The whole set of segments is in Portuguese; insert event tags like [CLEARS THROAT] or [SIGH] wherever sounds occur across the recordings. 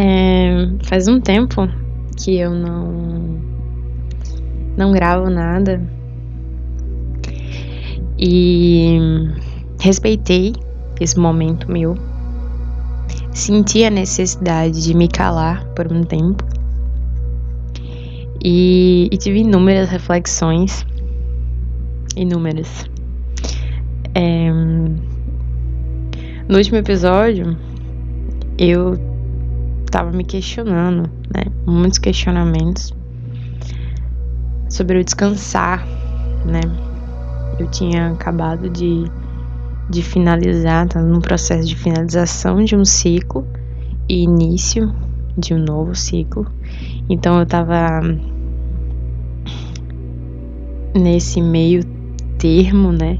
É, faz um tempo que eu não não gravo nada e respeitei esse momento meu. Senti a necessidade de me calar por um tempo e, e tive inúmeras reflexões, inúmeras. É, no último episódio, eu tava me questionando, né? Muitos questionamentos sobre o descansar, né? Eu tinha acabado de, de finalizar, tá no processo de finalização de um ciclo e início de um novo ciclo. Então eu tava nesse meio termo, né?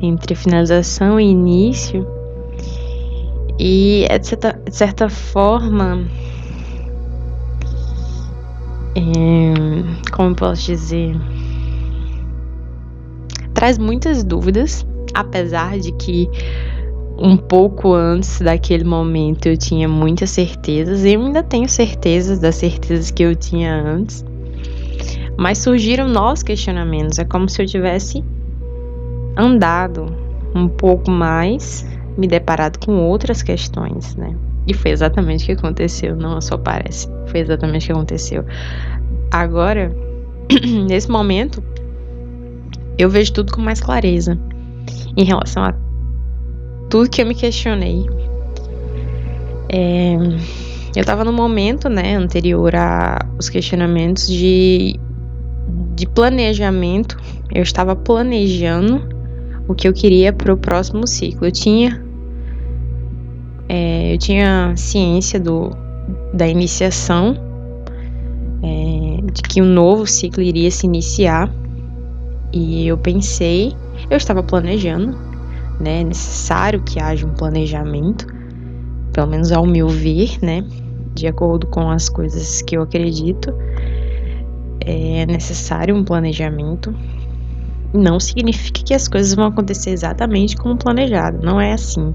Entre finalização e início. E de certa, de certa forma é, como posso dizer, traz muitas dúvidas, apesar de que um pouco antes daquele momento eu tinha muitas certezas, eu ainda tenho certezas das certezas que eu tinha antes, mas surgiram novos questionamentos. É como se eu tivesse andado um pouco mais, me deparado com outras questões, né? E foi exatamente o que aconteceu, não só parece. Foi exatamente o que aconteceu. Agora, [CLEARS THROAT] nesse momento, eu vejo tudo com mais clareza em relação a tudo que eu me questionei. É, eu estava no momento, né, anterior aos questionamentos de, de planejamento. Eu estava planejando o que eu queria para o próximo ciclo. Eu tinha é, eu tinha ciência do, da iniciação, é, de que um novo ciclo iria se iniciar, e eu pensei, eu estava planejando, né? É necessário que haja um planejamento, pelo menos ao meu ver, né? De acordo com as coisas que eu acredito, é necessário um planejamento não significa que as coisas vão acontecer exatamente como planejado. Não é assim.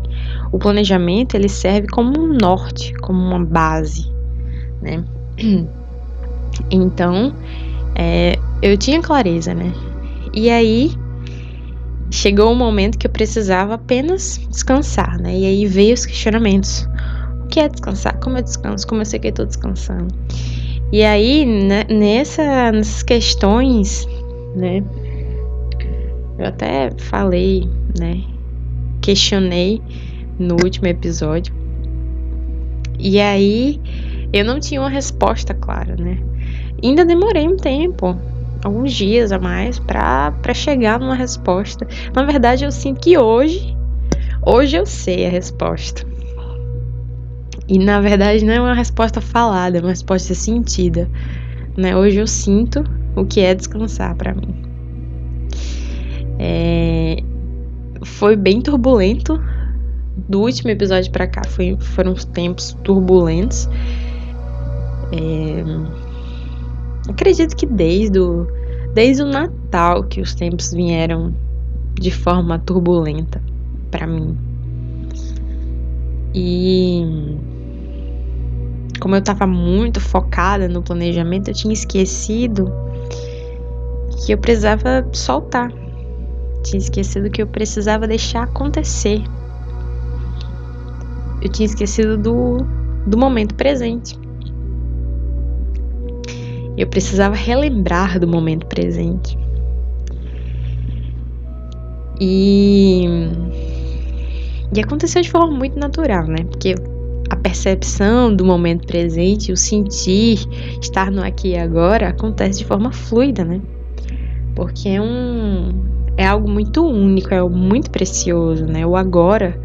O planejamento ele serve como um norte, como uma base, né? [CLEARS THROAT] Então, é, eu tinha clareza, né? E aí chegou um momento que eu precisava apenas descansar, né? E aí veio os questionamentos. O que é descansar? Como eu descanso? Como eu sei que eu tô descansando? E aí, né, nessa, nessas questões, né? Eu até falei, né? Questionei no último episódio. E aí eu não tinha uma resposta clara, né? Ainda demorei um tempo, alguns dias a mais, para chegar numa resposta. Na verdade, eu sinto que hoje, hoje eu sei a resposta. E na verdade não é uma resposta falada, é uma resposta sentida. Né? Hoje eu sinto o que é descansar para mim. É, foi bem turbulento. Do último episódio para cá foi, foram tempos turbulentos. É, acredito que desde o, desde o Natal que os tempos vieram de forma turbulenta para mim. E como eu estava muito focada no planejamento, eu tinha esquecido que eu precisava soltar tinha esquecido que eu precisava deixar acontecer. Eu tinha esquecido do, do momento presente. Eu precisava relembrar do momento presente. E, e aconteceu de forma muito natural, né? Porque a percepção do momento presente, o sentir, estar no aqui e agora, acontece de forma fluida, né? Porque é um, é algo muito único, é algo muito precioso, né? O agora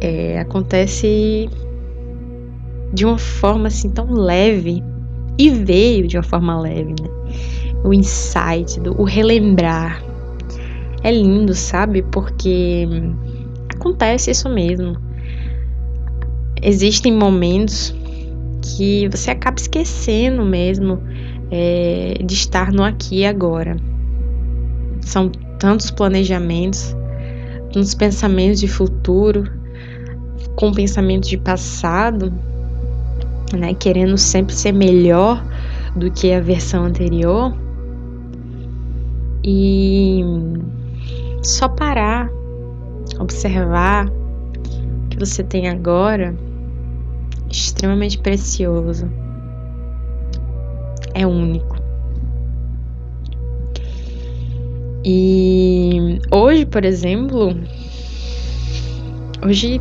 é, acontece de uma forma assim tão leve e veio de uma forma leve, né? O insight, do, o relembrar. É lindo, sabe? Porque acontece isso mesmo. Existem momentos que você acaba esquecendo mesmo é, de estar no aqui e agora. São tantos planejamentos, tantos pensamentos de futuro, com pensamentos de passado, né? Querendo sempre ser melhor do que a versão anterior. E só parar, observar o que você tem agora, extremamente precioso. É único. E hoje, por exemplo, hoje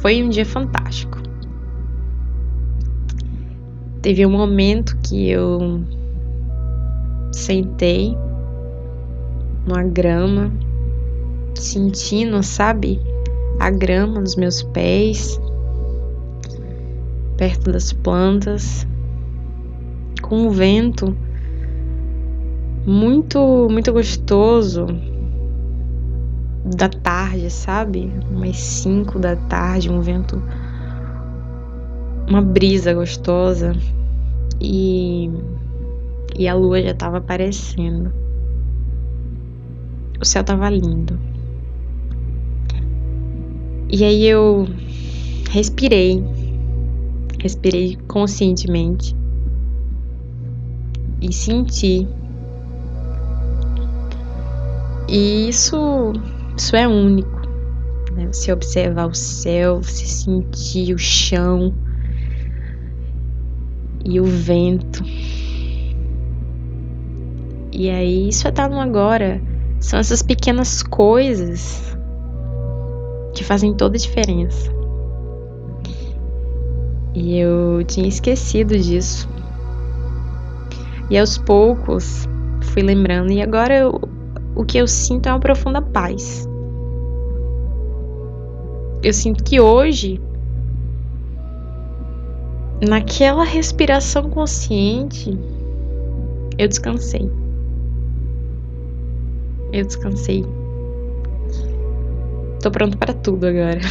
foi um dia fantástico. Teve um momento que eu sentei numa grama, sentindo, sabe, a grama nos meus pés, perto das plantas, com o vento muito, muito gostoso da tarde, sabe? Umas 5 da tarde, um vento, uma brisa gostosa e, e a lua já estava aparecendo. O céu estava lindo. E aí eu respirei, respirei conscientemente e senti e isso, isso é único. Né? Você observar o céu, você sentir o chão e o vento. E aí, isso é estar no agora. São essas pequenas coisas que fazem toda a diferença. E eu tinha esquecido disso. E aos poucos fui lembrando. E agora eu, o que eu sinto é uma profunda paz. Eu sinto que hoje, naquela respiração consciente, eu descansei. Eu descansei. Tô pronto para tudo agora. [LAUGHS]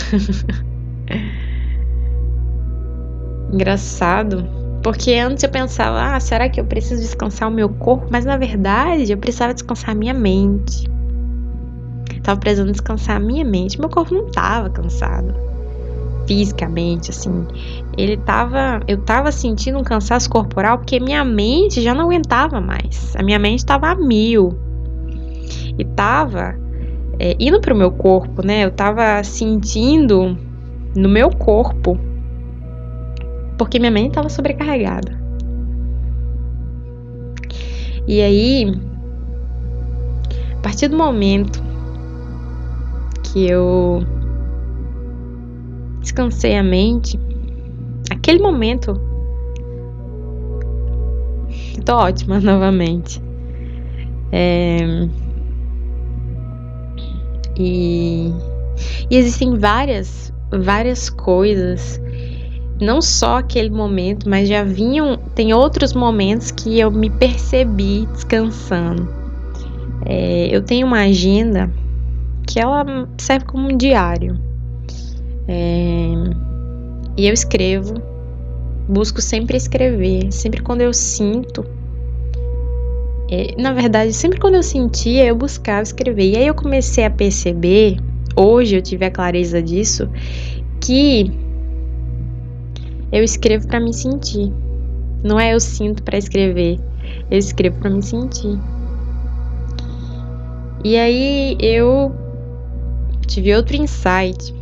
Engraçado porque antes eu pensava, ah, será que eu preciso descansar o meu corpo? Mas na verdade eu precisava descansar a minha mente. tava precisando descansar a minha mente. Meu corpo não tava cansado. Fisicamente, assim. Ele tava. Eu tava sentindo um cansaço corporal porque minha mente já não aguentava mais. A minha mente tava a mil. E tava é, indo pro meu corpo, né? Eu tava sentindo no meu corpo porque minha mente estava sobrecarregada. E aí, a partir do momento que eu descansei a mente, aquele momento, tô ótima [LAUGHS] novamente. É, e, e existem várias, várias coisas não só aquele momento, mas já vinham. Tem outros momentos que eu me percebi descansando. É, eu tenho uma agenda que ela serve como um diário. É, e eu escrevo, busco sempre escrever, sempre quando eu sinto. É, na verdade, sempre quando eu sentia, eu buscava escrever. E aí eu comecei a perceber, hoje eu tive a clareza disso, que eu escrevo para me sentir. Não é eu sinto para escrever. Eu escrevo para me sentir. E aí eu tive outro insight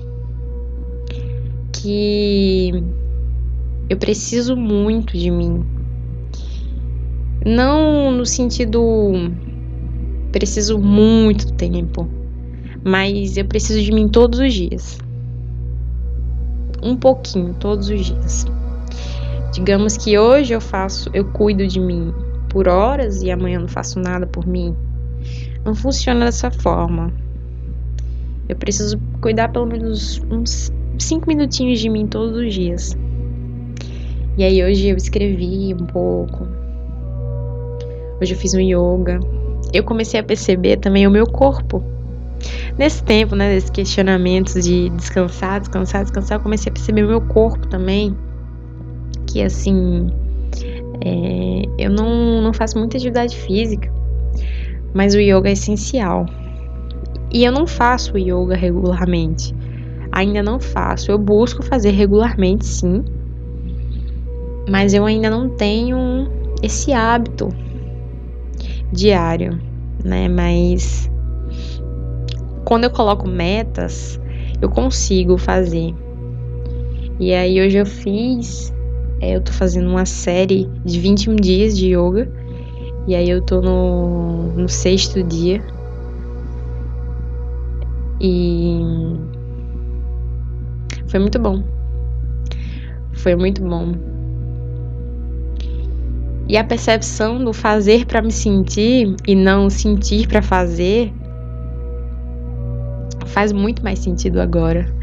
que eu preciso muito de mim. Não no sentido preciso muito tempo, mas eu preciso de mim todos os dias um pouquinho todos os dias. Digamos que hoje eu faço, eu cuido de mim por horas e amanhã não faço nada por mim. Não funciona dessa forma. Eu preciso cuidar pelo menos uns 5 minutinhos de mim todos os dias. E aí hoje eu escrevi um pouco. Hoje eu fiz um yoga. Eu comecei a perceber também o meu corpo Nesse tempo, né, desses questionamentos de descansar, descansar, descansar, eu comecei a perceber o meu corpo também. Que assim, é, eu não, não faço muita atividade física, mas o yoga é essencial. E eu não faço yoga regularmente. ainda não faço. Eu busco fazer regularmente, sim, mas eu ainda não tenho esse hábito diário, né? Mas quando eu coloco metas, eu consigo fazer. E aí hoje eu fiz, é, eu tô fazendo uma série de 21 dias de yoga. E aí eu tô no, no sexto dia. E foi muito bom. Foi muito bom. E a percepção do fazer para me sentir e não sentir para fazer faz muito mais sentido agora.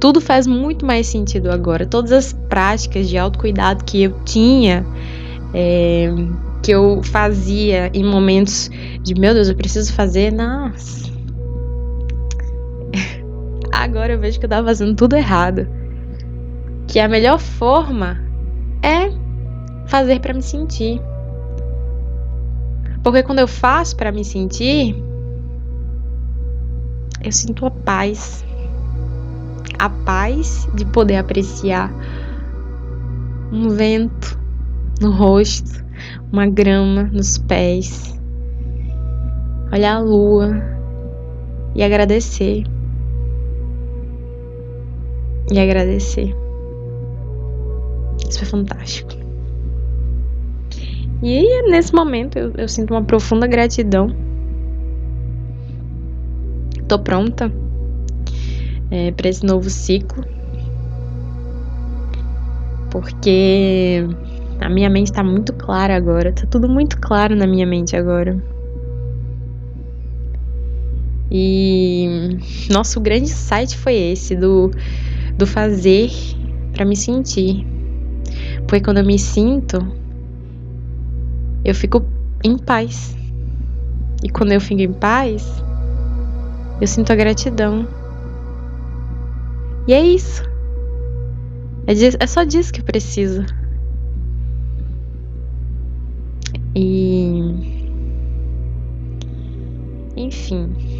Tudo faz muito mais sentido agora. Todas as práticas de autocuidado que eu tinha, é, que eu fazia em momentos de meu Deus, eu preciso fazer, nossa. [LAUGHS] Agora eu vejo que eu tava fazendo tudo errado. Que a melhor forma é fazer para me sentir. Porque quando eu faço para me sentir, eu sinto a paz. A paz de poder apreciar um vento no rosto, uma grama nos pés, olhar a lua e agradecer. E agradecer. Isso foi fantástico. E nesse momento eu, eu sinto uma profunda gratidão tô pronta é, para esse novo ciclo. Porque a minha mente está muito clara agora, tá tudo muito claro na minha mente agora. E nosso grande site foi esse do do fazer para me sentir. Porque quando eu me sinto, eu fico em paz. E quando eu fico em paz, eu sinto a gratidão. E é isso. É, disso, é só disso que eu preciso. E. Enfim.